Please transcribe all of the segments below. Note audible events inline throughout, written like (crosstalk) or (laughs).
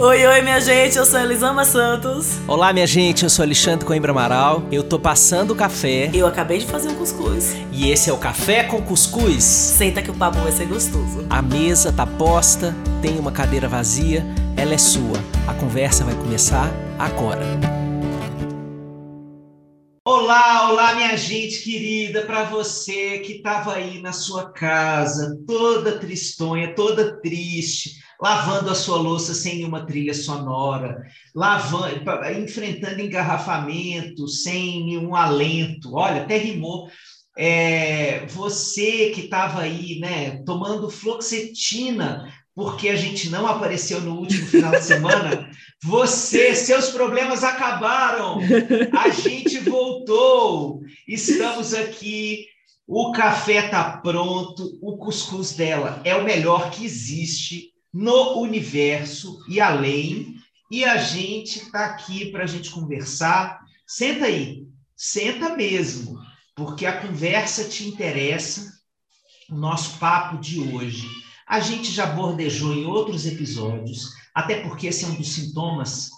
Oi, oi, minha gente, eu sou Elisama Santos. Olá, minha gente, eu sou Alexandre Coimbra Amaral. Eu tô passando o café. Eu acabei de fazer um cuscuz. E esse é o Café com Cuscuz. Senta que o papo vai ser gostoso. A mesa tá posta, tem uma cadeira vazia, ela é sua. A conversa vai começar agora. Olá, olá, minha gente querida, para você que estava aí na sua casa, toda tristonha, toda triste, lavando a sua louça sem nenhuma trilha sonora, lavando, enfrentando engarrafamento sem nenhum alento. Olha, até rimou. É, você que estava aí, né, tomando fluoxetina porque a gente não apareceu no último final de semana, (laughs) você, seus problemas acabaram. A gente voltou. Estamos aqui. O café está pronto. O cuscuz dela é o melhor que existe no universo e além. E a gente está aqui para a gente conversar. Senta aí, senta mesmo, porque a conversa te interessa. O nosso papo de hoje. A gente já bordejou em outros episódios, até porque esse é um dos sintomas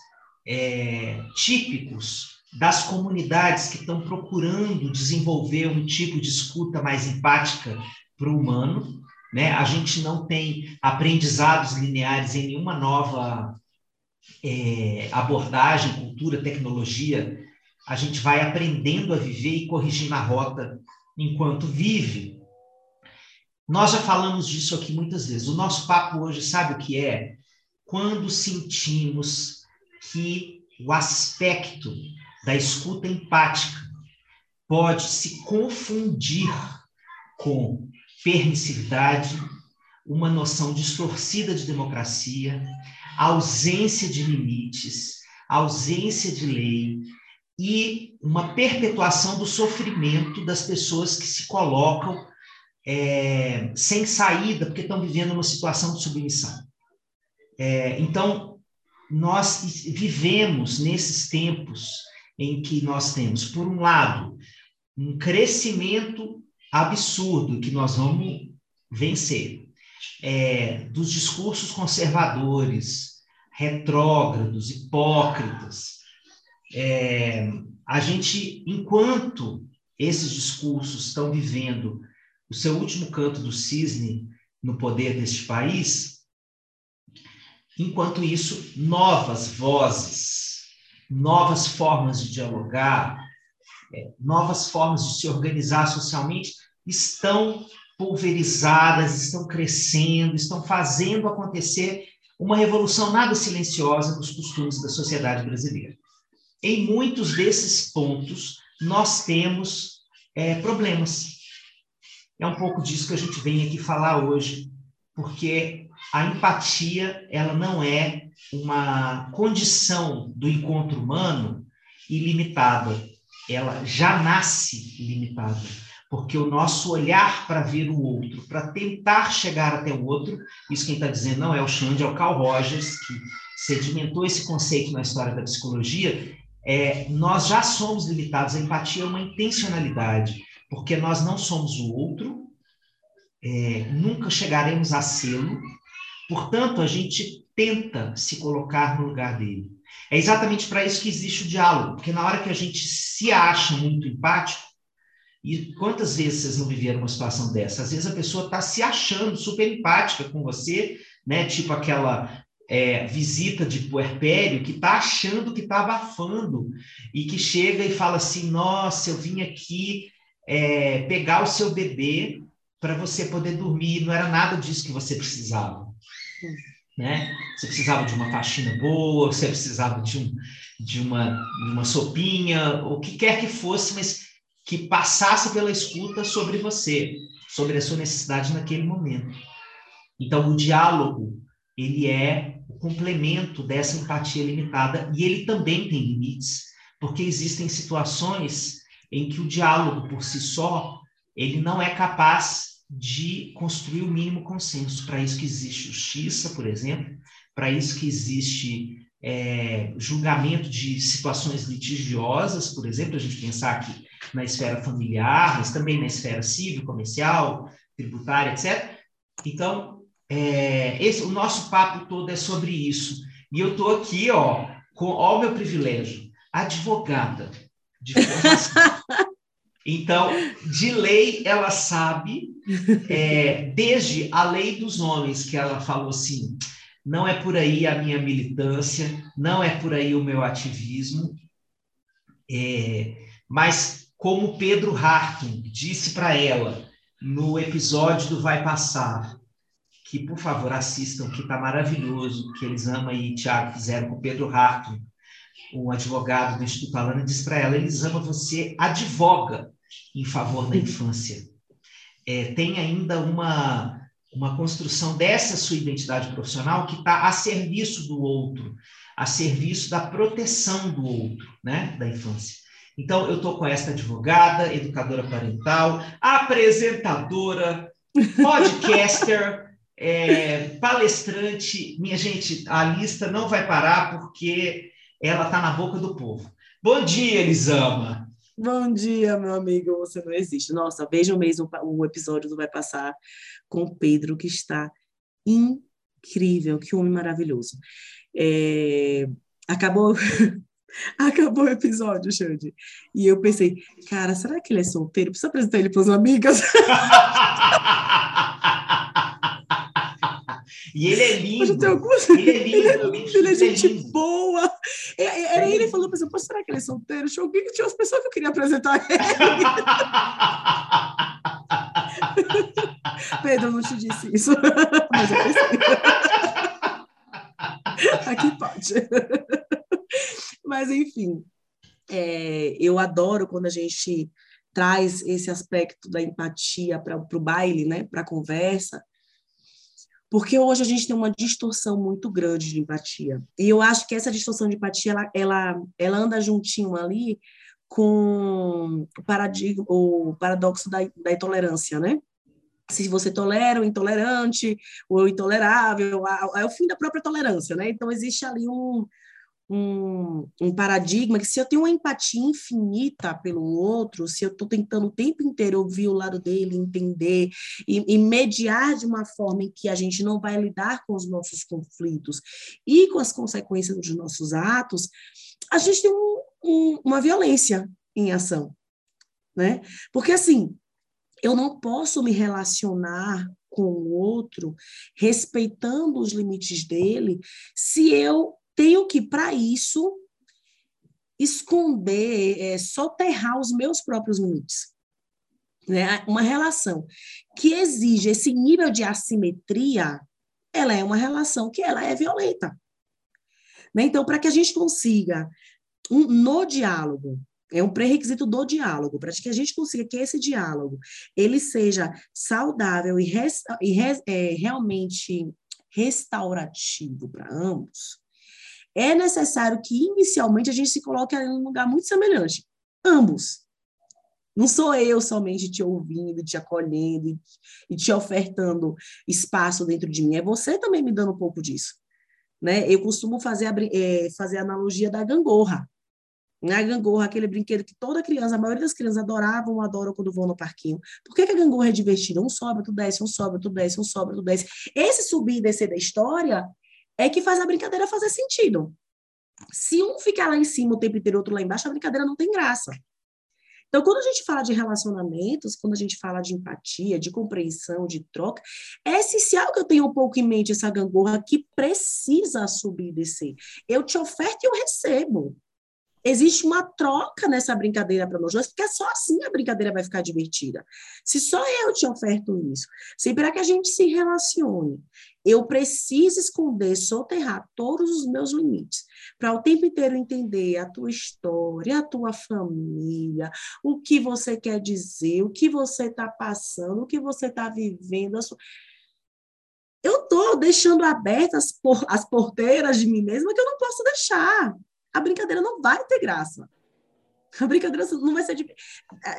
é, típicos das comunidades que estão procurando desenvolver um tipo de escuta mais empática para o humano. Né? A gente não tem aprendizados lineares em nenhuma nova é, abordagem, cultura, tecnologia. A gente vai aprendendo a viver e corrigindo a rota enquanto vive. Nós já falamos disso aqui muitas vezes. O nosso papo hoje, sabe o que é? Quando sentimos que o aspecto da escuta empática pode se confundir com permissividade, uma noção distorcida de democracia, ausência de limites, ausência de lei e uma perpetuação do sofrimento das pessoas que se colocam é, sem saída porque estão vivendo uma situação de submissão. É, então, nós vivemos nesses tempos em que nós temos, por um lado, um crescimento absurdo que nós vamos vencer, é, dos discursos conservadores, retrógrados, hipócritas. É, a gente, enquanto esses discursos estão vivendo o seu último canto do cisne no poder deste país, enquanto isso, novas vozes, novas formas de dialogar, novas formas de se organizar socialmente estão pulverizadas, estão crescendo, estão fazendo acontecer uma revolução nada silenciosa dos costumes da sociedade brasileira. Em muitos desses pontos, nós temos é, problemas. É um pouco disso que a gente vem aqui falar hoje, porque a empatia ela não é uma condição do encontro humano ilimitada, ela já nasce limitada porque o nosso olhar para ver o outro, para tentar chegar até o outro, isso quem está dizendo não é o Xande, é o Carl Rogers, que sedimentou esse conceito na história da psicologia, é, nós já somos limitados, a empatia é uma intencionalidade, porque nós não somos o outro, é, nunca chegaremos a sê-lo, portanto, a gente tenta se colocar no lugar dele. É exatamente para isso que existe o diálogo, porque na hora que a gente se acha muito empático, e quantas vezes vocês não viveram uma situação dessa? Às vezes a pessoa está se achando super empática com você, né? Tipo aquela é, visita de puerpério que está achando que está abafando e que chega e fala assim: Nossa, eu vim aqui é, pegar o seu bebê para você poder dormir. Não era nada disso que você precisava. Né? Você precisava de uma faxina boa, você precisava de, um, de, uma, de uma sopinha, o que quer que fosse, mas que passasse pela escuta sobre você, sobre a sua necessidade naquele momento. Então, o diálogo, ele é o complemento dessa empatia limitada e ele também tem limites, porque existem situações em que o diálogo por si só, ele não é capaz de construir o mínimo consenso. Para isso que existe justiça, por exemplo, para isso que existe é, julgamento de situações litigiosas, por exemplo, a gente pensar aqui na esfera familiar, mas também na esfera civil, comercial, tributária, etc. Então, é, esse, o nosso papo todo é sobre isso. E eu tô aqui, ó, com ó o meu privilégio, advogada de formação. (laughs) Então, de lei, ela sabe, é, desde a lei dos nomes, que ela falou assim: não é por aí a minha militância, não é por aí o meu ativismo, é, mas como Pedro Hartung disse para ela no episódio do Vai Passar, que por favor assistam, que está maravilhoso, que eles amam e Tiago fizeram com Pedro Hartung, um advogado do Instituto Alana, disse para ela: Elisama, você advoga em favor da infância. É, tem ainda uma, uma construção dessa sua identidade profissional que está a serviço do outro, a serviço da proteção do outro, né, da infância. Então, eu estou com esta advogada, educadora parental, apresentadora, podcaster, (laughs) é, palestrante. Minha gente, a lista não vai parar porque ela está na boca do povo. Bom dia, Elisama. Bom dia, meu amigo. Você não existe. Nossa, vejam mesmo o episódio do Vai Passar com o Pedro, que está incrível. Que homem maravilhoso. É... Acabou. (laughs) Acabou o episódio, Xande. E eu pensei, cara, será que ele é solteiro? Precisa apresentar ele para as amigas? (laughs) E ele é lindo. Algumas... Ele é lindo. (laughs) Ele é, lindo, ele é gente é ele falando, pensei, será que ele é solteiro? Tinha alguém que tinha as pessoas que eu queria apresentar ele. (laughs) Pedro, não te disse isso. (laughs) Mas eu pensei. Aqui pode. Mas, enfim, é, eu adoro quando a gente traz esse aspecto da empatia para o baile, né, para a conversa, porque hoje a gente tem uma distorção muito grande de empatia. E eu acho que essa distorção de empatia, ela, ela, ela anda juntinho ali com o, paradigma, o paradoxo da, da intolerância, né? Se você tolera o intolerante, o intolerável, é o fim da própria tolerância, né? Então, existe ali um, um, um, paradigma que se eu tenho uma empatia infinita pelo outro, se eu estou tentando o tempo inteiro ouvir o lado dele, entender e, e, mediar de uma forma em que a gente não vai lidar com os nossos conflitos e com as consequências dos nossos atos, a gente tem um, um, uma violência em ação, né? Porque assim, eu não posso me relacionar com o outro respeitando os limites dele se eu tenho que, para isso, esconder, é, soterrar os meus próprios limites. Né? Uma relação que exige esse nível de assimetria, ela é uma relação que ela é violenta. Né? Então, para que a gente consiga, um, no diálogo, é um pré-requisito do diálogo, para que a gente consiga que esse diálogo ele seja saudável e, e res, é, realmente restaurativo para ambos, é necessário que inicialmente a gente se coloque em um lugar muito semelhante. Ambos. Não sou eu somente te ouvindo, te acolhendo e, te ofertando espaço dentro de mim. É você também me dando um pouco disso. Né? Eu costumo fazer a, é, fazer a analogia da gangorra. Né? A gangorra, aquele brinquedo que toda criança, a maioria das crianças adoravam, adoram quando vão no parquinho. Por que, que a gangorra é divertida? Um sobe, tu desce, um sobe, tu desce, um sobe, tu desce. Esse subir e descer da história é que faz a brincadeira fazer sentido. Se um ficar lá em cima o tempo inteiro outro lá embaixo, a brincadeira não tem graça. Então, quando a gente fala de relacionamentos, quando a gente fala de empatia, de compreensão, de troca, é essencial que eu tenha um pouco em mente essa gangorra que precisa subir e descer. Eu te oferto e eu recebo. Existe uma troca nessa brincadeira para nós dois, porque é só assim a brincadeira vai ficar divertida. Se só eu te oferto isso, se para que a gente se relacione, eu preciso esconder, soterrar todos os meus limites, para o tempo inteiro entender a tua história, a tua família, o que você quer dizer, o que você está passando, o que você está vivendo. Eu estou deixando abertas por, as porteiras de mim mesma que eu não posso deixar a brincadeira não vai ter graça. A brincadeira não vai ser.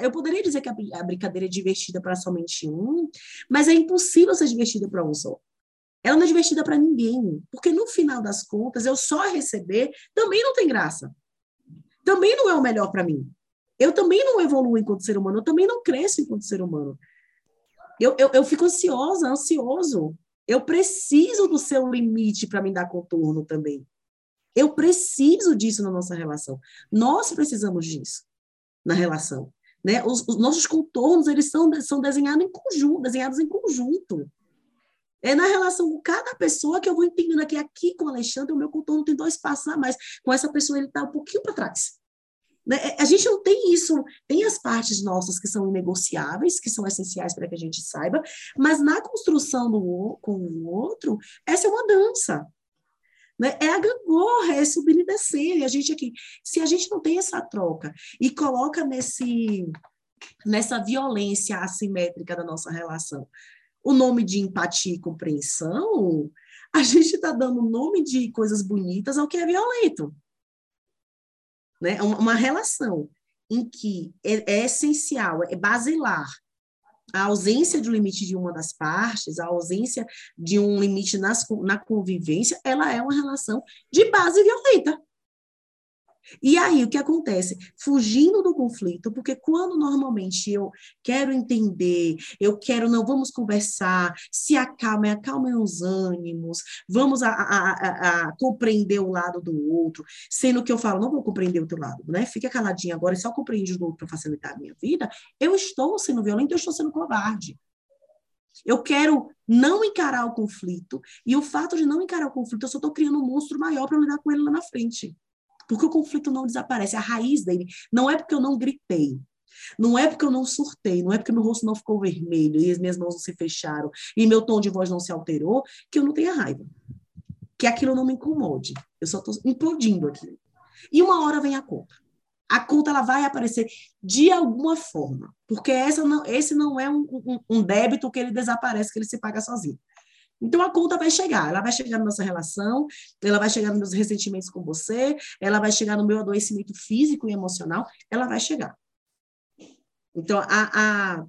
Eu poderia dizer que a brincadeira é divertida para somente um, mas é impossível ser divertida para um só. Ela não é divertida para ninguém, porque no final das contas, eu só receber também não tem graça. Também não é o melhor para mim. Eu também não evoluo enquanto ser humano, eu também não cresço enquanto ser humano. Eu, eu, eu fico ansiosa, ansioso. Eu preciso do seu limite para me dar contorno também. Eu preciso disso na nossa relação. Nós precisamos disso na relação. Né? Os, os nossos contornos eles são, são desenhados em conjunto, desenhados em conjunto. É na relação com cada pessoa que eu vou entendendo que aqui com o Alexandre, o meu contorno tem dois passos a mais. Com essa pessoa, ele está um pouquinho para trás. Né? É, a gente não tem isso, tem as partes nossas que são inegociáveis, que são essenciais para que a gente saiba, mas na construção do, com o outro, essa é uma dança. Né? É a gangorra, é subir e descer. E a gente aqui, se a gente não tem essa troca e coloca nesse, nessa violência assimétrica da nossa relação o nome de empatia e compreensão, a (laughs) gente está dando nome de coisas bonitas ao que é violento né? uma relação em que é, é essencial, é basilar a ausência de um limite de uma das partes, a ausência de um limite nas, na convivência, ela é uma relação de base violenta. E aí, o que acontece? Fugindo do conflito, porque quando normalmente eu quero entender, eu quero, não, vamos conversar, se acalmem, acalmem os ânimos, vamos a, a, a, a, compreender o lado do outro, sendo que eu falo, não vou compreender o teu lado, né? Fica caladinho agora e só compreende o outro para facilitar a minha vida, eu estou sendo violento, eu estou sendo covarde. Eu quero não encarar o conflito, e o fato de não encarar o conflito, eu só estou criando um monstro maior para lidar com ele lá na frente. Porque o conflito não desaparece, a raiz dele não é porque eu não gritei, não é porque eu não surtei, não é porque meu rosto não ficou vermelho e as minhas mãos não se fecharam e meu tom de voz não se alterou, que eu não tenha raiva. Que aquilo não me incomode. Eu só estou implodindo aquilo. E uma hora vem a conta. A conta ela vai aparecer de alguma forma, porque essa não, esse não é um, um, um débito que ele desaparece, que ele se paga sozinho. Então a conta vai chegar, ela vai chegar na nossa relação, ela vai chegar nos meus ressentimentos com você, ela vai chegar no meu adoecimento físico e emocional, ela vai chegar. Então a, a,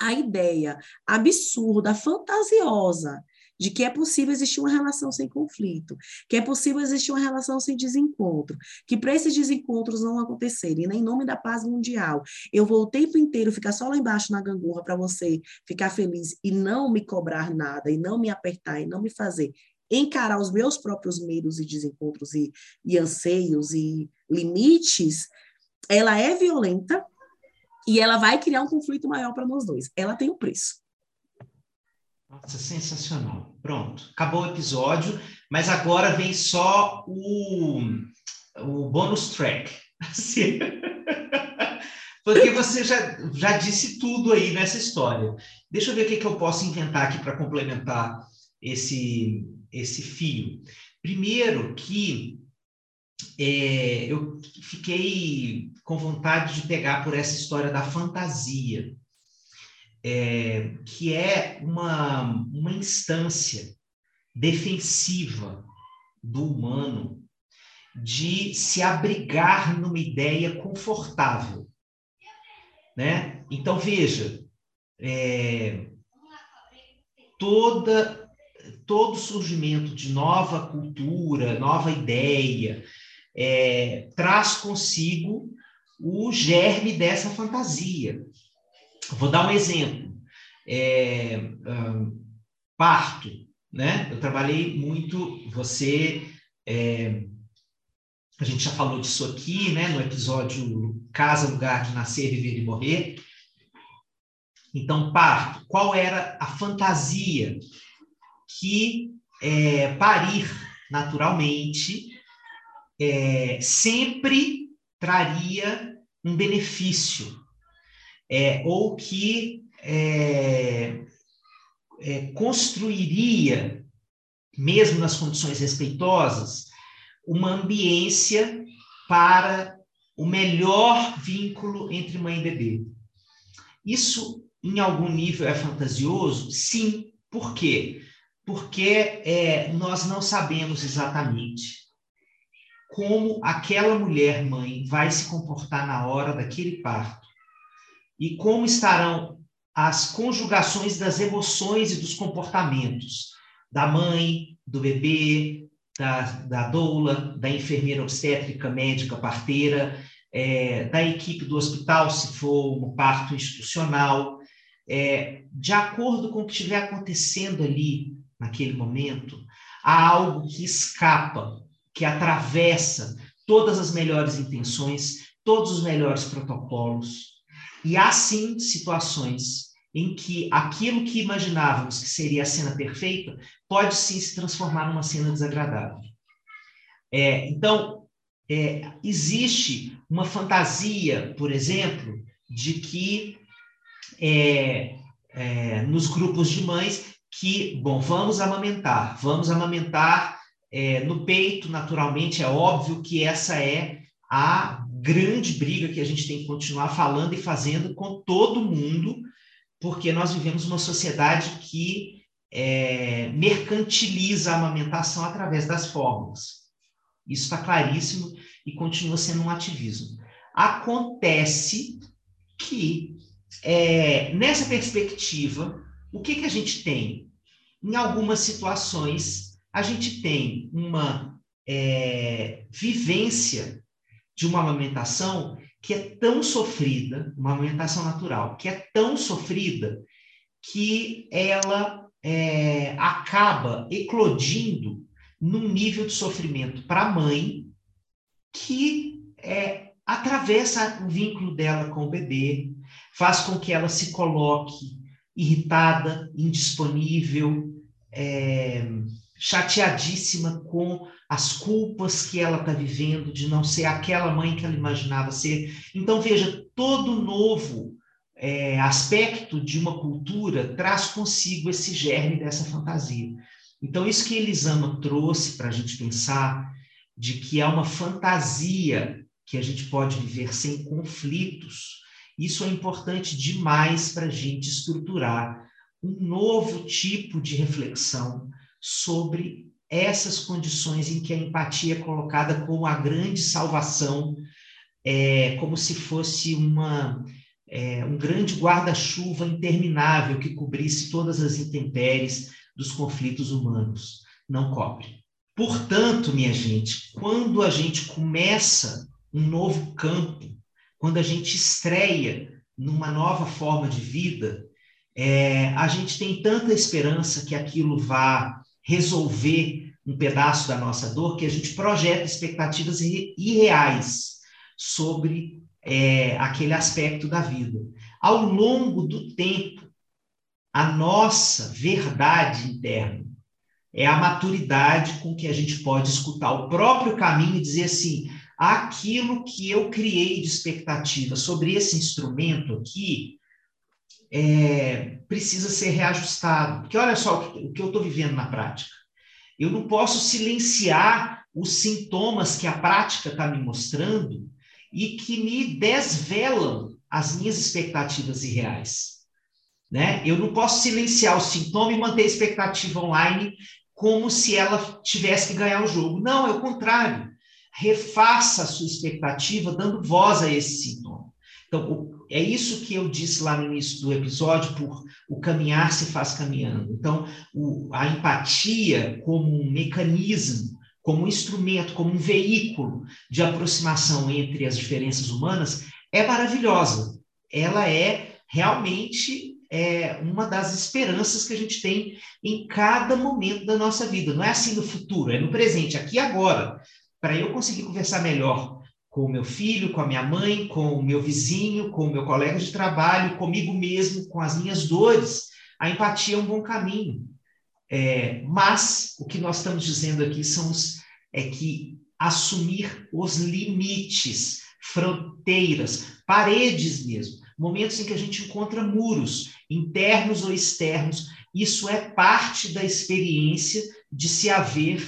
a ideia absurda, fantasiosa de que é possível existir uma relação sem conflito, que é possível existir uma relação sem desencontro, que para esses desencontros não acontecerem, nem em nome da paz mundial, eu vou o tempo inteiro ficar só lá embaixo na gangorra para você ficar feliz e não me cobrar nada, e não me apertar, e não me fazer encarar os meus próprios medos e desencontros e, e anseios e limites, ela é violenta e ela vai criar um conflito maior para nós dois. Ela tem um preço. Nossa, sensacional. Pronto, acabou o episódio, mas agora vem só o, o bônus track. (laughs) Assim. Porque você já, já disse tudo aí nessa história. Deixa eu ver o que, que eu posso inventar aqui para complementar esse, esse fio. Primeiro que é, eu fiquei com vontade de pegar por essa história da fantasia é, que é uma, uma instância defensiva do humano de se abrigar numa ideia confortável. Né? Então, veja, é, toda, todo surgimento de nova cultura, nova ideia, é, traz consigo o germe dessa fantasia. Vou dar um exemplo. É, um, parto, né? Eu trabalhei muito, você... É, a gente já falou disso aqui, né? No episódio Casa, Lugar de Nascer, Viver e Morrer. Então, parto. Qual era a fantasia que é, parir naturalmente é, sempre traria um benefício é, ou que é, é, construiria, mesmo nas condições respeitosas, uma ambiência para o melhor vínculo entre mãe e bebê. Isso, em algum nível, é fantasioso? Sim. Por quê? Porque é, nós não sabemos exatamente como aquela mulher mãe vai se comportar na hora daquele parto e como estarão as conjugações das emoções e dos comportamentos da mãe, do bebê, da, da doula, da enfermeira obstétrica, médica, parteira, é, da equipe do hospital, se for um parto institucional, é, de acordo com o que estiver acontecendo ali naquele momento, há algo que escapa que atravessa todas as melhores intenções, todos os melhores protocolos. E há sim situações em que aquilo que imaginávamos que seria a cena perfeita pode sim se transformar numa cena desagradável. É, então, é, existe uma fantasia, por exemplo, de que é, é, nos grupos de mães que, bom, vamos amamentar, vamos amamentar é, no peito, naturalmente, é óbvio que essa é a grande briga que a gente tem que continuar falando e fazendo com todo mundo, porque nós vivemos uma sociedade que é, mercantiliza a amamentação através das fórmulas. Isso está claríssimo e continua sendo um ativismo. Acontece que, é, nessa perspectiva, o que, que a gente tem? Em algumas situações, a gente tem uma é, vivência de uma amamentação que é tão sofrida, uma amamentação natural, que é tão sofrida que ela é, acaba eclodindo num nível de sofrimento para a mãe que é, atravessa o vínculo dela com o bebê, faz com que ela se coloque irritada, indisponível, é, chateadíssima com as culpas que ela está vivendo de não ser aquela mãe que ela imaginava ser. Então, veja, todo novo é, aspecto de uma cultura traz consigo esse germe dessa fantasia. Então, isso que Elisama trouxe para a gente pensar de que há uma fantasia que a gente pode viver sem conflitos, isso é importante demais para a gente estruturar um novo tipo de reflexão sobre essas condições em que a empatia é colocada como a grande salvação, é, como se fosse uma, é, um grande guarda-chuva interminável que cobrisse todas as intempéries dos conflitos humanos. Não cobre. Portanto, minha gente, quando a gente começa um novo campo, quando a gente estreia numa nova forma de vida, é, a gente tem tanta esperança que aquilo vá resolver um pedaço da nossa dor que a gente projeta expectativas irreais sobre é, aquele aspecto da vida. Ao longo do tempo, a nossa verdade interna é a maturidade com que a gente pode escutar o próprio caminho e dizer assim: aquilo que eu criei de expectativa sobre esse instrumento aqui é, precisa ser reajustado. Porque olha só o que eu estou vivendo na prática. Eu não posso silenciar os sintomas que a prática está me mostrando e que me desvelam as minhas expectativas irreais. Né? Eu não posso silenciar o sintoma e manter a expectativa online como se ela tivesse que ganhar o jogo. Não, é o contrário. Refaça a sua expectativa dando voz a esse sintoma. Então, é isso que eu disse lá no início do episódio, por o caminhar se faz caminhando. Então, o, a empatia como um mecanismo, como um instrumento, como um veículo de aproximação entre as diferenças humanas é maravilhosa. Ela é realmente é, uma das esperanças que a gente tem em cada momento da nossa vida. Não é assim no futuro, é no presente, aqui e agora. Para eu conseguir conversar melhor com o meu filho, com a minha mãe, com o meu vizinho, com o meu colega de trabalho, comigo mesmo, com as minhas dores. A empatia é um bom caminho. É, mas o que nós estamos dizendo aqui são os, é que assumir os limites, fronteiras, paredes mesmo, momentos em que a gente encontra muros, internos ou externos, isso é parte da experiência de se haver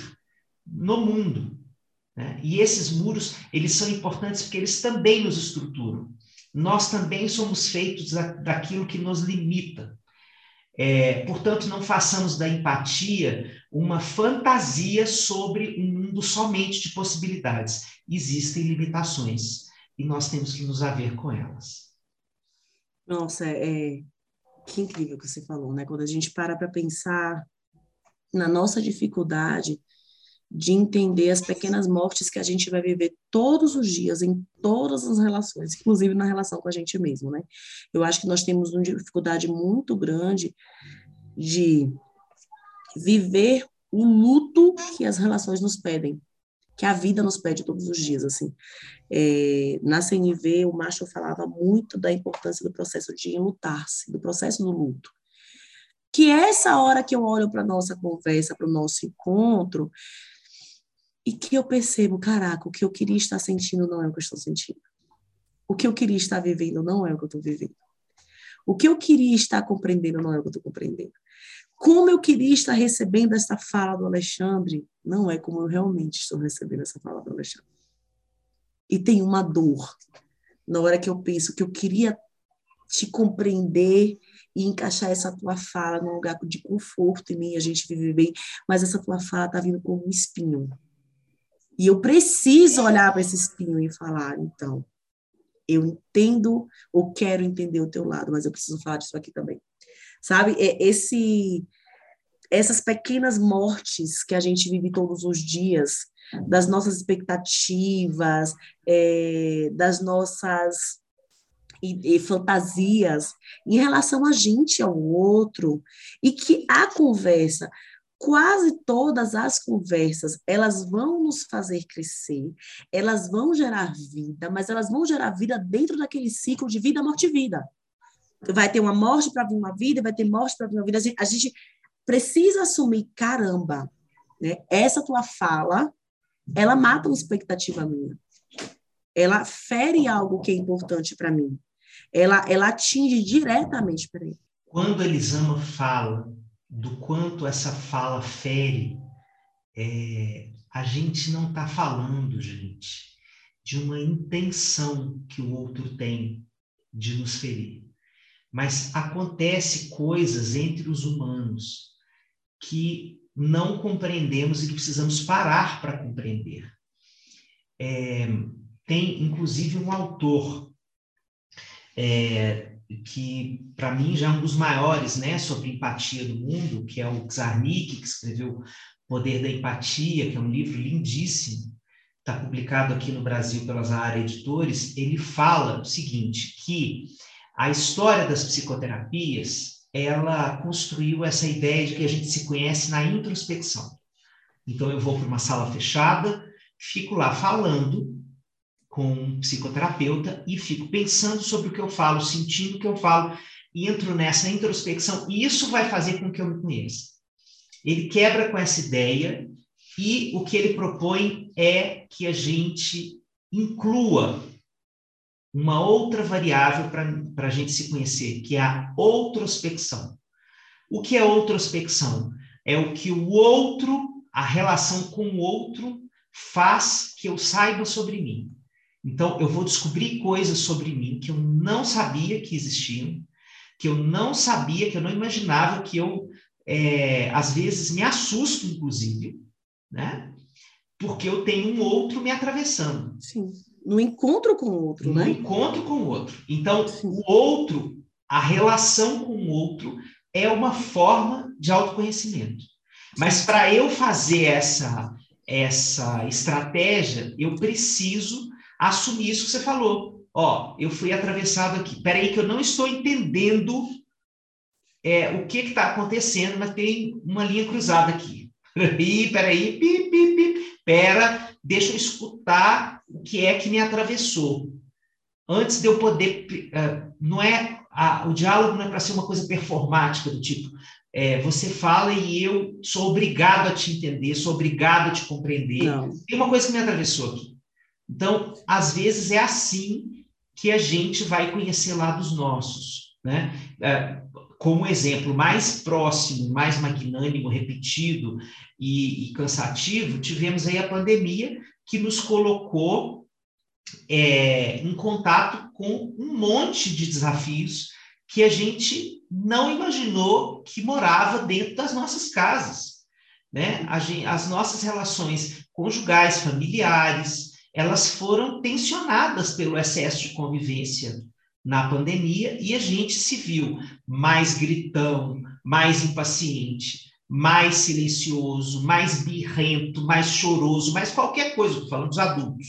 no mundo. Né? E esses muros, eles são importantes porque eles também nos estruturam. Nós também somos feitos da, daquilo que nos limita. É, portanto, não façamos da empatia uma fantasia sobre um mundo somente de possibilidades. Existem limitações e nós temos que nos haver com elas. Nossa, é, que incrível que você falou, né? Quando a gente para para pensar na nossa dificuldade de entender as pequenas mortes que a gente vai viver todos os dias, em todas as relações, inclusive na relação com a gente mesmo, né? Eu acho que nós temos uma dificuldade muito grande de viver o luto que as relações nos pedem, que a vida nos pede todos os dias, assim. É, na CNV, o Macho falava muito da importância do processo de lutar-se, do processo do luto. Que é essa hora que eu olho para nossa conversa, para o nosso encontro, e que eu percebo, caraca, o que eu queria estar sentindo não é o que eu estou sentindo. O que eu queria estar vivendo não é o que eu estou vivendo. O que eu queria estar compreendendo não é o que eu estou compreendendo. Como eu queria estar recebendo essa fala do Alexandre, não é como eu realmente estou recebendo essa fala do Alexandre. E tem uma dor na hora que eu penso que eu queria te compreender e encaixar essa tua fala num lugar de conforto em mim, a gente vive bem, mas essa tua fala está vindo como um espinho. E eu preciso olhar para esse espinho e falar, então, eu entendo ou quero entender o teu lado, mas eu preciso falar disso aqui também. Sabe? É esse essas pequenas mortes que a gente vive todos os dias, das nossas expectativas, é, das nossas e, e, fantasias em relação a gente ao outro, e que a conversa quase todas as conversas, elas vão nos fazer crescer, elas vão gerar vida, mas elas vão gerar vida dentro daquele ciclo de vida, morte e vida. Vai ter uma morte para vir uma vida, vai ter morte para vir uma vida. A gente precisa assumir, caramba, né? essa tua fala, ela mata uma expectativa minha. Ela fere algo que é importante para mim. Ela, ela atinge diretamente para ele. Quando Elisama fala do quanto essa fala fere, é, a gente não está falando, gente, de uma intenção que o outro tem de nos ferir. Mas acontece coisas entre os humanos que não compreendemos e que precisamos parar para compreender. É, tem, inclusive, um autor é, que para mim já é um dos maiores, né, sobre empatia do mundo, que é o Czarnik, que escreveu Poder da Empatia, que é um livro lindíssimo, está publicado aqui no Brasil pelas Zahara Editores, ele fala o seguinte, que a história das psicoterapias, ela construiu essa ideia de que a gente se conhece na introspecção. Então eu vou para uma sala fechada, fico lá falando com um psicoterapeuta e fico pensando sobre o que eu falo, sentindo o que eu falo, e entro nessa introspecção, e isso vai fazer com que eu me conheça. Ele quebra com essa ideia e o que ele propõe é que a gente inclua uma outra variável para a gente se conhecer, que é a outrospecção. O que é outrospecção? É o que o outro, a relação com o outro, faz que eu saiba sobre mim. Então, eu vou descobrir coisas sobre mim que eu não sabia que existiam, que eu não sabia, que eu não imaginava, que eu, é, às vezes, me assusto, inclusive, né? Porque eu tenho um outro me atravessando. Sim. No encontro com o outro, no né? No encontro com o outro. Então, Sim. o outro, a relação com o outro, é uma forma de autoconhecimento. Mas para eu fazer essa, essa estratégia, eu preciso assumir isso que você falou. Ó, eu fui atravessado aqui. Peraí, que eu não estou entendendo é, o que está acontecendo, mas tem uma linha cruzada aqui. (laughs) Peraí, peraí, pi, pi, pi. Pera, deixa eu escutar o que é que me atravessou. Antes de eu poder. Uh, não é. A, o diálogo não é para ser uma coisa performática, do tipo. É, você fala e eu sou obrigado a te entender, sou obrigado a te compreender. Não. Tem uma coisa que me atravessou aqui. Então, às vezes é assim que a gente vai conhecer lados nossos, né? É, como exemplo mais próximo, mais magnânimo, repetido e, e, cansativo, tivemos aí a pandemia que nos colocou é, em contato com um monte de desafios que a gente não imaginou que morava dentro das nossas casas, né? Gente, as nossas relações conjugais, familiares, elas foram tensionadas pelo excesso de convivência na pandemia e a gente se viu mais gritão, mais impaciente, mais silencioso, mais birrento, mais choroso, mais qualquer coisa, falando dos adultos,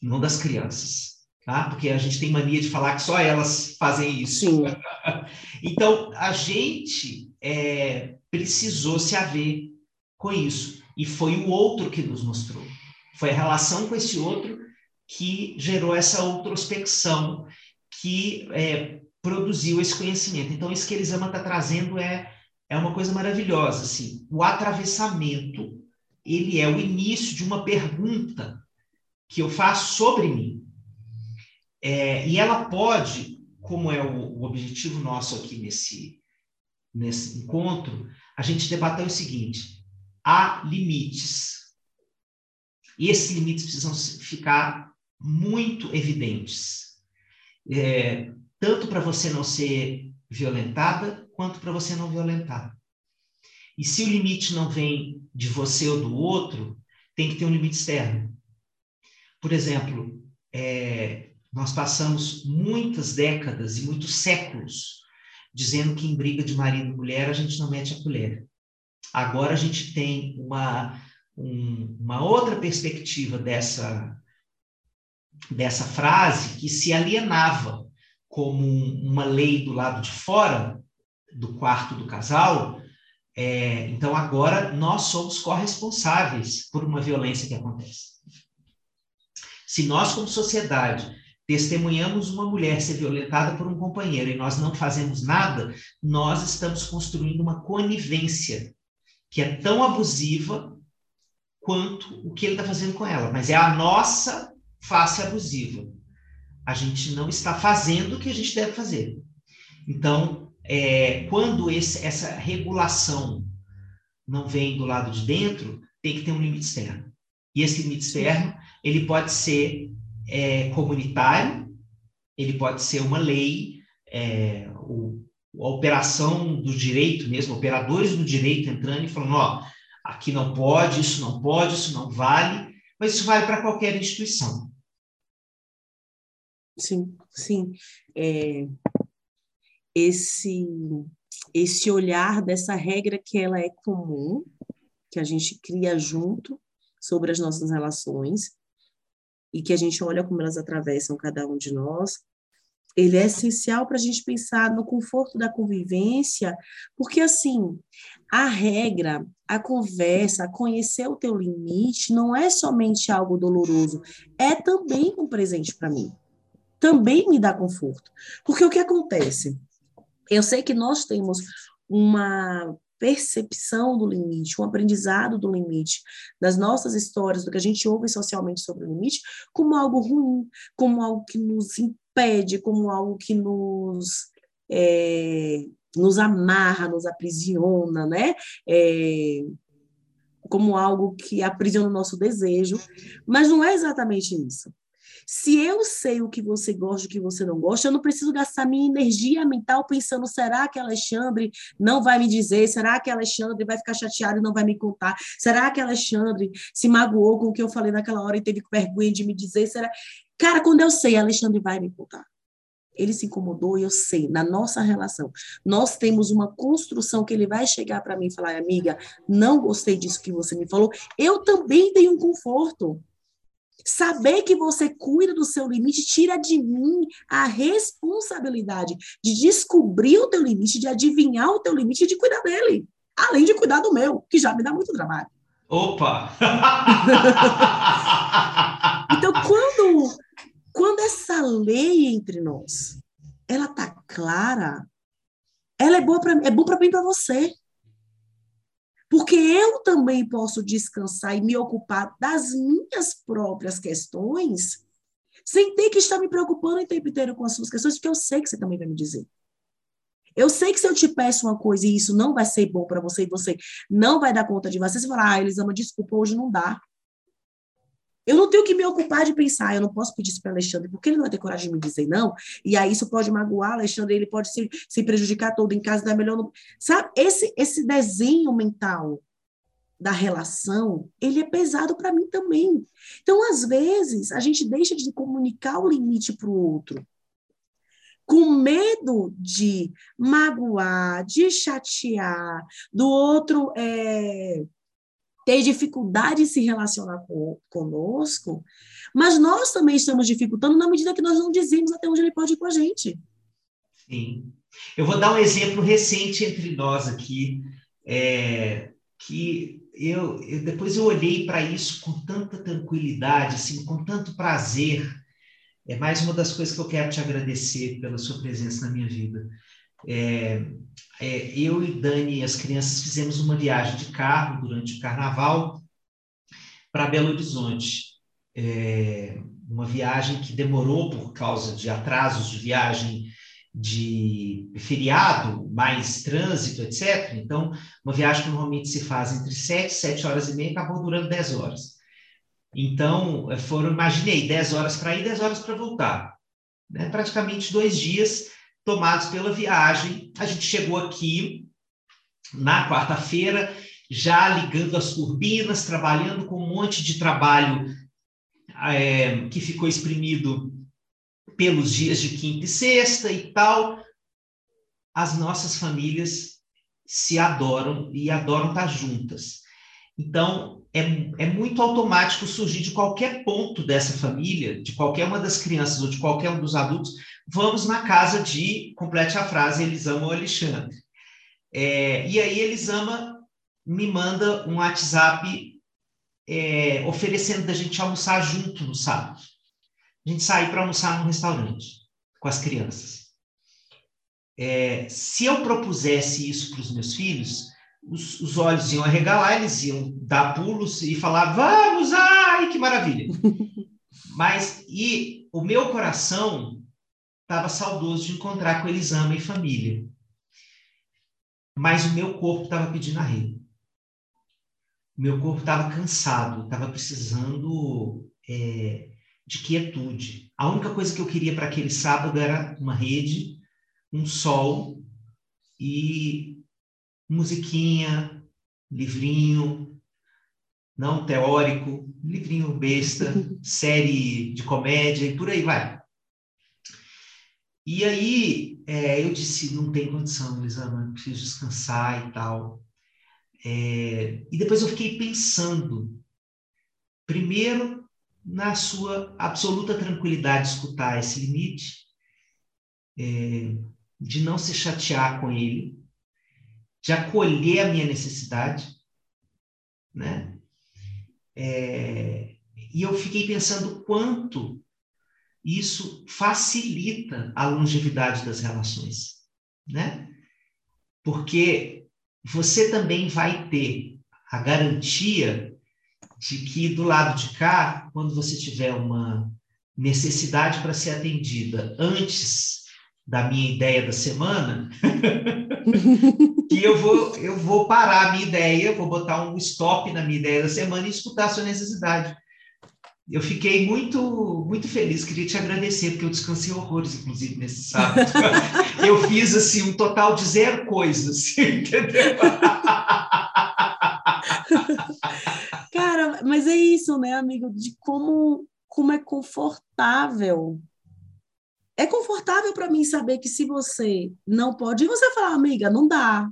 não das crianças, tá? Porque a gente tem mania de falar que só elas fazem isso. Sim. (laughs) então, a gente é, precisou se haver com isso, e foi o outro que nos mostrou. Foi a relação com esse outro que gerou essa outrospecção, que é, produziu esse conhecimento. Então, isso que Elisama está trazendo é, é uma coisa maravilhosa. Assim. O atravessamento, ele é o início de uma pergunta que eu faço sobre mim. É, e ela pode, como é o, o objetivo nosso aqui nesse, nesse encontro, a gente debater o seguinte: há limites. E esses limites precisam ficar muito evidentes. É, tanto para você não ser violentada, quanto para você não violentar. E se o limite não vem de você ou do outro, tem que ter um limite externo. Por exemplo, é, nós passamos muitas décadas e muitos séculos dizendo que em briga de marido e mulher a gente não mete a colher. Agora a gente tem uma, um, uma outra perspectiva dessa, dessa frase que se alienava como uma lei do lado de fora do quarto do casal. É, então agora nós somos corresponsáveis por uma violência que acontece. Se nós, como sociedade, testemunhamos uma mulher ser violentada por um companheiro e nós não fazemos nada, nós estamos construindo uma conivência que é tão abusiva quanto o que ele está fazendo com ela, mas é a nossa face abusiva. A gente não está fazendo o que a gente deve fazer. Então, é, quando esse, essa regulação não vem do lado de dentro, tem que ter um limite externo. E esse limite externo, ele pode ser é, comunitário, ele pode ser uma lei, é, o, a operação do direito mesmo, operadores do direito entrando e falando, ó, aqui não pode, isso não pode, isso não vale, mas isso vale para qualquer instituição. Sim, sim. É, esse, esse olhar dessa regra que ela é comum, que a gente cria junto sobre as nossas relações, e que a gente olha como elas atravessam cada um de nós, ele é essencial para a gente pensar no conforto da convivência, porque assim, a regra, a conversa, conhecer o teu limite não é somente algo doloroso, é também um presente para mim. Também me dá conforto. Porque o que acontece? Eu sei que nós temos uma percepção do limite, um aprendizado do limite, das nossas histórias, do que a gente ouve socialmente sobre o limite, como algo ruim, como algo que nos impede, como algo que nos é, nos amarra, nos aprisiona, né? É, como algo que aprisiona o nosso desejo, mas não é exatamente isso. Se eu sei o que você gosta e o que você não gosta, eu não preciso gastar minha energia mental pensando: será que Alexandre não vai me dizer? Será que Alexandre vai ficar chateado e não vai me contar? Será que Alexandre se magoou com o que eu falei naquela hora e teve vergonha de me dizer? Será? Cara, quando eu sei, Alexandre vai me contar. Ele se incomodou e eu sei, na nossa relação, nós temos uma construção que ele vai chegar para mim e falar, amiga, não gostei disso que você me falou. Eu também tenho um conforto. Saber que você cuida do seu limite tira de mim a responsabilidade de descobrir o teu limite, de adivinhar o teu limite e de cuidar dele. Além de cuidar do meu, que já me dá muito trabalho. Opa! (laughs) então, quando, quando essa lei entre nós, ela tá clara, ela é boa para é bom para mim para você. Porque eu também posso descansar e me ocupar das minhas próprias questões, sem ter que estar me preocupando o tempo inteiro com as suas questões, porque eu sei que você também vai me dizer. Eu sei que se eu te peço uma coisa e isso não vai ser bom para você e você não vai dar conta de você, você fala, ah, Elisama, desculpa, hoje não dá. Eu não tenho que me ocupar de pensar, eu não posso pedir isso para Alexandre, porque ele não vai ter coragem de me dizer não, e aí isso pode magoar Alexandre, ele pode se, se prejudicar todo em casa, é melhor não... Sabe, esse, esse desenho mental da relação, ele é pesado para mim também. Então, às vezes, a gente deixa de comunicar o limite para o outro, com medo de magoar, de chatear, do outro é, ter dificuldade em se relacionar com, conosco, mas nós também estamos dificultando na medida que nós não dizemos até onde ele pode ir com a gente. Sim. Eu vou dar um exemplo recente entre nós aqui, é, que eu, eu depois eu olhei para isso com tanta tranquilidade, assim, com tanto prazer. É mais uma das coisas que eu quero te agradecer pela sua presença na minha vida. É, é, eu e Dani e as crianças fizemos uma viagem de carro durante o carnaval para Belo Horizonte. É, uma viagem que demorou por causa de atrasos de viagem de feriado, mais trânsito, etc. Então, uma viagem que normalmente se faz entre 7 e 7 horas e meia acabou durando 10 horas. Então, foram, imaginei, 10 horas para ir, 10 horas para voltar. Né? Praticamente dois dias tomados pela viagem. A gente chegou aqui na quarta-feira, já ligando as turbinas, trabalhando com um monte de trabalho é, que ficou exprimido pelos dias de quinta e sexta e tal. As nossas famílias se adoram e adoram estar juntas. Então, é, é muito automático surgir de qualquer ponto dessa família, de qualquer uma das crianças ou de qualquer um dos adultos, vamos na casa de, complete a frase, Elisama ou Alexandre. É, e aí Elisama me manda um WhatsApp é, oferecendo da gente almoçar junto no sábado. A gente sair para almoçar num restaurante com as crianças. É, se eu propusesse isso para os meus filhos, os, os, olhos iam arregalar, eles iam dar pulos e falar: vamos, ai, que maravilha! (laughs) Mas, e o meu coração estava saudoso de encontrar com Elisama e família. Mas o meu corpo estava pedindo arrego. O meu corpo estava cansado, estava precisando é, de quietude. A única coisa que eu queria para aquele sábado era uma rede, um sol e musiquinha, livrinho, não teórico, livrinho besta, (laughs) série de comédia e por aí vai. E aí é, eu disse, não tem condição, Elisama, preciso descansar e tal. É, e depois eu fiquei pensando, primeiro, na sua absoluta tranquilidade de escutar esse limite, é, de não se chatear com ele, de acolher a minha necessidade, né? É, e eu fiquei pensando quanto isso facilita a longevidade das relações, né? Porque você também vai ter a garantia de que do lado de cá, quando você tiver uma necessidade para ser atendida antes da minha ideia da semana, (laughs) que eu vou eu vou parar a minha ideia, vou botar um stop na minha ideia da semana e escutar a sua necessidade. Eu fiquei muito muito feliz, queria te agradecer, porque eu descansei horrores, inclusive, nesse sábado. (laughs) eu fiz, assim, um total de zero coisas, (laughs) entendeu? Cara, mas é isso, né, amigo? De como, como é confortável. É confortável para mim saber que se você não pode, e você falar, amiga, não dá.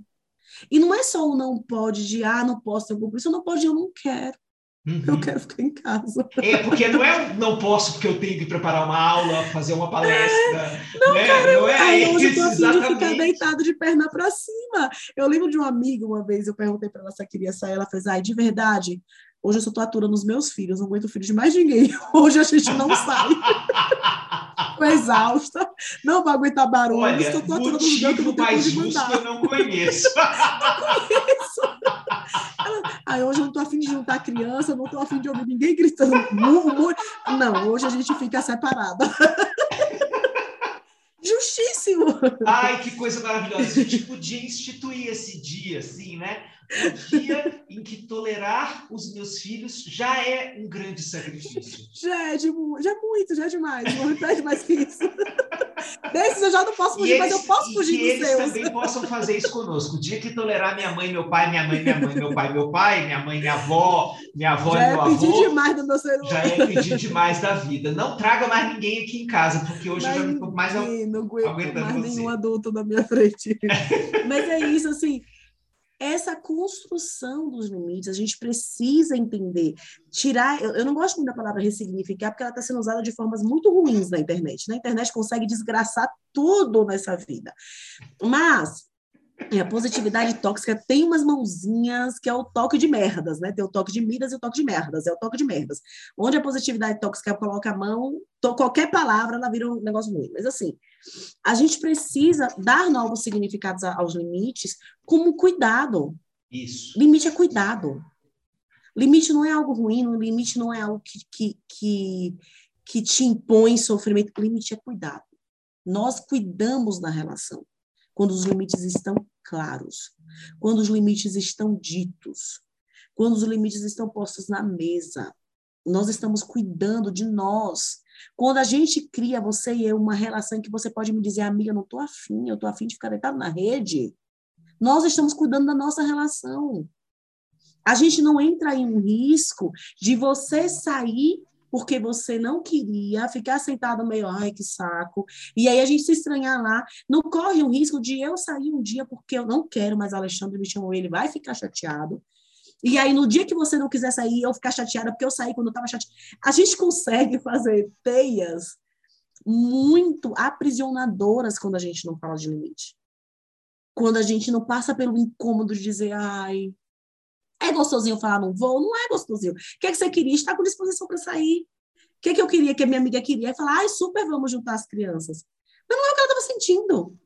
E não é só o não pode de, ah, não posso, eu compromisso, eu não pode, eu não quero. Uhum. Eu quero ficar em casa. É, porque não é não posso porque eu tenho que preparar uma aula, fazer uma palestra. É, não, né? cara, não é aí hoje eu tô afim de ficar deitado de perna para cima. Eu lembro de uma amiga uma vez, eu perguntei para ela se ela queria sair, ela fez, ai, de verdade, hoje eu só tô aturando os meus filhos, não aguento filho de mais ninguém. (laughs) Hoje a gente não sai. (laughs) tô exausta, não vou aguentar barulho, Olha, estou aturando os meus que não mais justo eu não conheço. não (laughs) conheço. (laughs) Aí hoje eu não estou afim de juntar criança, não estou afim de ouvir ninguém gritando. Não, hoje a gente fica separada. (laughs) Justíssimo! Ai, que coisa maravilhosa. A gente podia instituir esse dia, assim, né? O dia em que tolerar os meus filhos já é um grande sacrifício. Já é, de, já é muito, já é demais. Não pede mais que isso. Já não posso fugir, eles, mas eu posso fugir dos eles seus. eles também possam fazer isso conosco. O dia que tolerar minha mãe, meu pai, minha mãe, minha mãe, meu pai, meu pai, minha mãe, minha avó, minha avó já e meu é pedir avô. demais do meu ser Já é pedir demais da vida. Não traga mais ninguém aqui em casa, porque hoje mas eu já não estou mais não aguento mais você. nenhum adulto na minha frente. (laughs) mas é isso, assim, essa construção dos limites, a gente precisa entender, tirar, eu, eu não gosto muito da palavra ressignificar, porque ela está sendo usada de formas muito ruins na internet. Na né? internet consegue desgraçar tudo nessa vida. Mas E a positividade tóxica tem umas mãozinhas que é o toque de merdas, né? Tem o toque de miras e o toque de merdas, é o toque de merdas. Onde a positividade tóxica coloca a mão, qualquer palavra ela vira um negócio ruim. Mas assim, a gente precisa dar novos significados aos limites como cuidado. Isso. Limite é cuidado. Limite não é algo ruim, limite não é algo que, que, que, que te impõe sofrimento. Limite é cuidado. Nós cuidamos da relação quando os limites estão claros, quando os limites estão ditos, quando os limites estão postos na mesa. Nós estamos cuidando de nós. Quando a gente cria, você e eu, uma relação que você pode me dizer, amiga, eu não estou afim, eu estou afim de ficar deitado na rede, nós estamos cuidando da nossa relação. A gente não entra em um risco de você sair porque você não queria ficar sentado meio, ai, que saco. E aí a gente se estranhar lá. Não corre o risco de eu sair um dia porque eu não quero, mas Alexandre me chamou, ele vai ficar chateado. E aí, no dia que você não quiser sair, eu ficar chateada porque eu saí quando eu estava chateada. A gente consegue (laughs) fazer teias muito aprisionadoras quando a gente não fala de limite. Quando a gente não passa pelo incômodo de dizer, ai, é gostosinho falar não vou? Não é gostosinho. O que, é que você queria? Estar com disposição para sair. O que, é que eu queria que a minha amiga queria? É falar, ai, super, vamos juntar as crianças. Mas não é o que ela estava sentindo.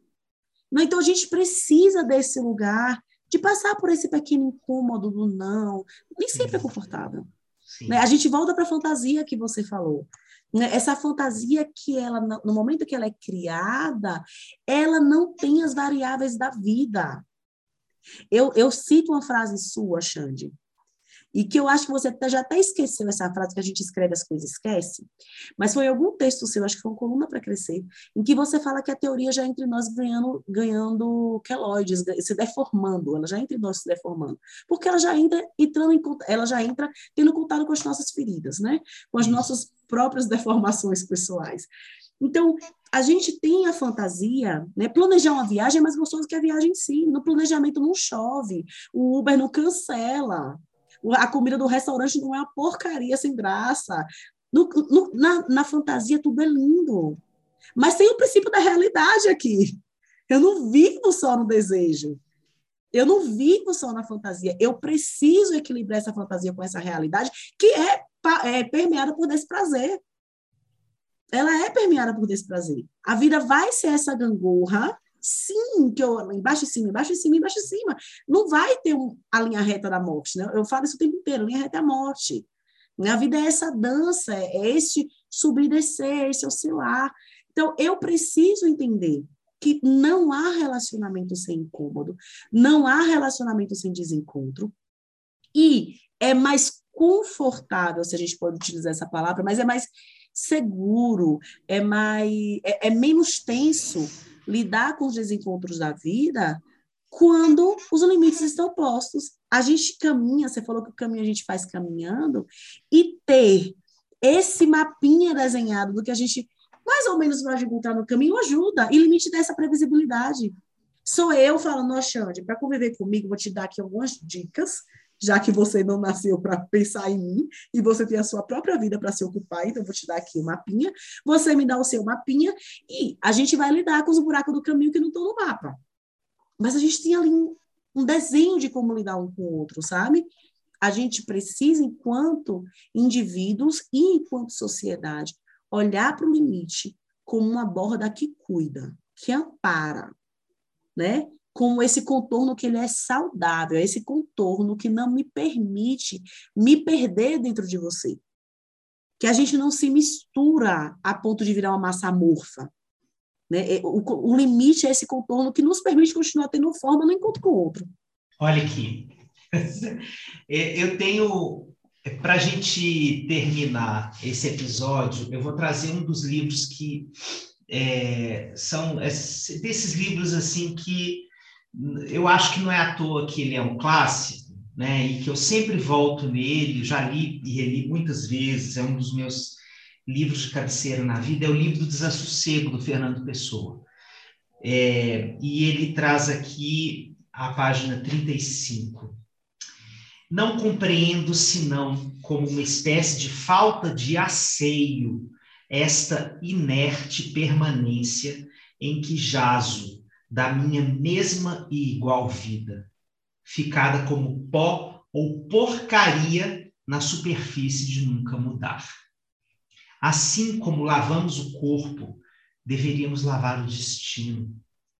Não, então a gente precisa desse lugar de passar por esse pequeno incômodo do não. Nem sempre é confortável. Né? A gente volta para a fantasia que você falou. Né? Essa fantasia que ela, no momento que ela é criada, ela não tem as variáveis da vida. Eu, eu cito uma frase sua, Xande, e que eu acho que você já até esqueceu essa frase que a gente escreve as coisas esquece, mas foi algum texto seu, acho que foi uma coluna para crescer, em que você fala que a teoria já entre nós ganhando, ganhando queloides, se deformando, ela já entra em nós se deformando, porque ela já entra entrando em, ela já entra tendo contato com as nossas feridas, né? Com as nossas próprias deformações pessoais. Então, a gente tem a fantasia, né? Planejar uma viagem é mais gostoso que a viagem em si. No planejamento não chove, o Uber não cancela, a comida do restaurante não é uma porcaria sem graça. No, no, na, na fantasia tudo é lindo. Mas tem o princípio da realidade aqui. Eu não vivo só no desejo. Eu não vivo só na fantasia. Eu preciso equilibrar essa fantasia com essa realidade que é, é permeada por desprazer ela é permeada por desprazer. A vida vai ser essa gangorra, sim, que eu embaixo e cima, embaixo e cima, embaixo e cima. Não vai ter um, a linha reta da morte, né? Eu falo isso o tempo inteiro, linha reta é a morte. A vida é essa dança, é este subir e descer, esse oscilar. Então, eu preciso entender que não há relacionamento sem incômodo, não há relacionamento sem desencontro, e é mais confortável, se a gente pode utilizar essa palavra, mas é mais seguro, é mais é, é menos tenso lidar com os desencontros da vida quando os limites estão postos. A gente caminha, você falou que o caminho a gente faz caminhando, e ter esse mapinha desenhado do que a gente mais ou menos vai encontrar no caminho ajuda, e limite dessa previsibilidade. Sou eu falando, Xande, para conviver comigo, vou te dar aqui algumas dicas já que você não nasceu para pensar em mim e você tem a sua própria vida para se ocupar, então vou te dar aqui o um mapinha, você me dá o seu mapinha e a gente vai lidar com os buracos do caminho que não estão no mapa. Mas a gente tem ali um, um desenho de como lidar um com o outro, sabe? A gente precisa, enquanto indivíduos e enquanto sociedade, olhar para o limite como uma borda que cuida, que ampara, né? Como esse contorno que ele é saudável, esse contorno que não me permite me perder dentro de você. Que a gente não se mistura a ponto de virar uma massa amorfa. Né? É, o, o limite é esse contorno que nos permite continuar tendo forma no encontro com o outro. Olha aqui, (laughs) é, eu tenho, é, para a gente terminar esse episódio, eu vou trazer um dos livros que é, são desses livros assim que eu acho que não é à toa que ele é um clássico, né? E que eu sempre volto nele, já li e reli muitas vezes, é um dos meus livros de cabeceira na vida, é o livro do Desassossego, do Fernando Pessoa. É, e ele traz aqui a página 35. Não compreendo senão como uma espécie de falta de asseio esta inerte permanência em que jazo da minha mesma e igual vida, ficada como pó ou porcaria na superfície de nunca mudar. Assim como lavamos o corpo, deveríamos lavar o destino,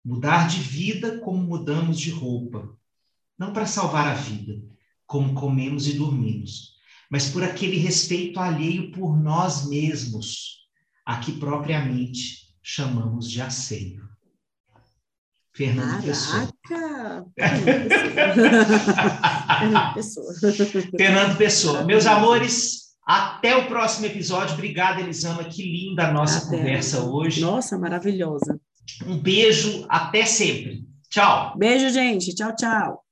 mudar de vida como mudamos de roupa, não para salvar a vida, como comemos e dormimos, mas por aquele respeito alheio por nós mesmos, a que propriamente chamamos de asseio. Fernando Pessoa. Fernando Pessoa. (laughs) Fernando Pessoa. Meus amores, até o próximo episódio. Obrigada, Elisama. Que linda a nossa até. conversa hoje. Nossa, maravilhosa. Um beijo, até sempre. Tchau. Beijo, gente. Tchau, tchau.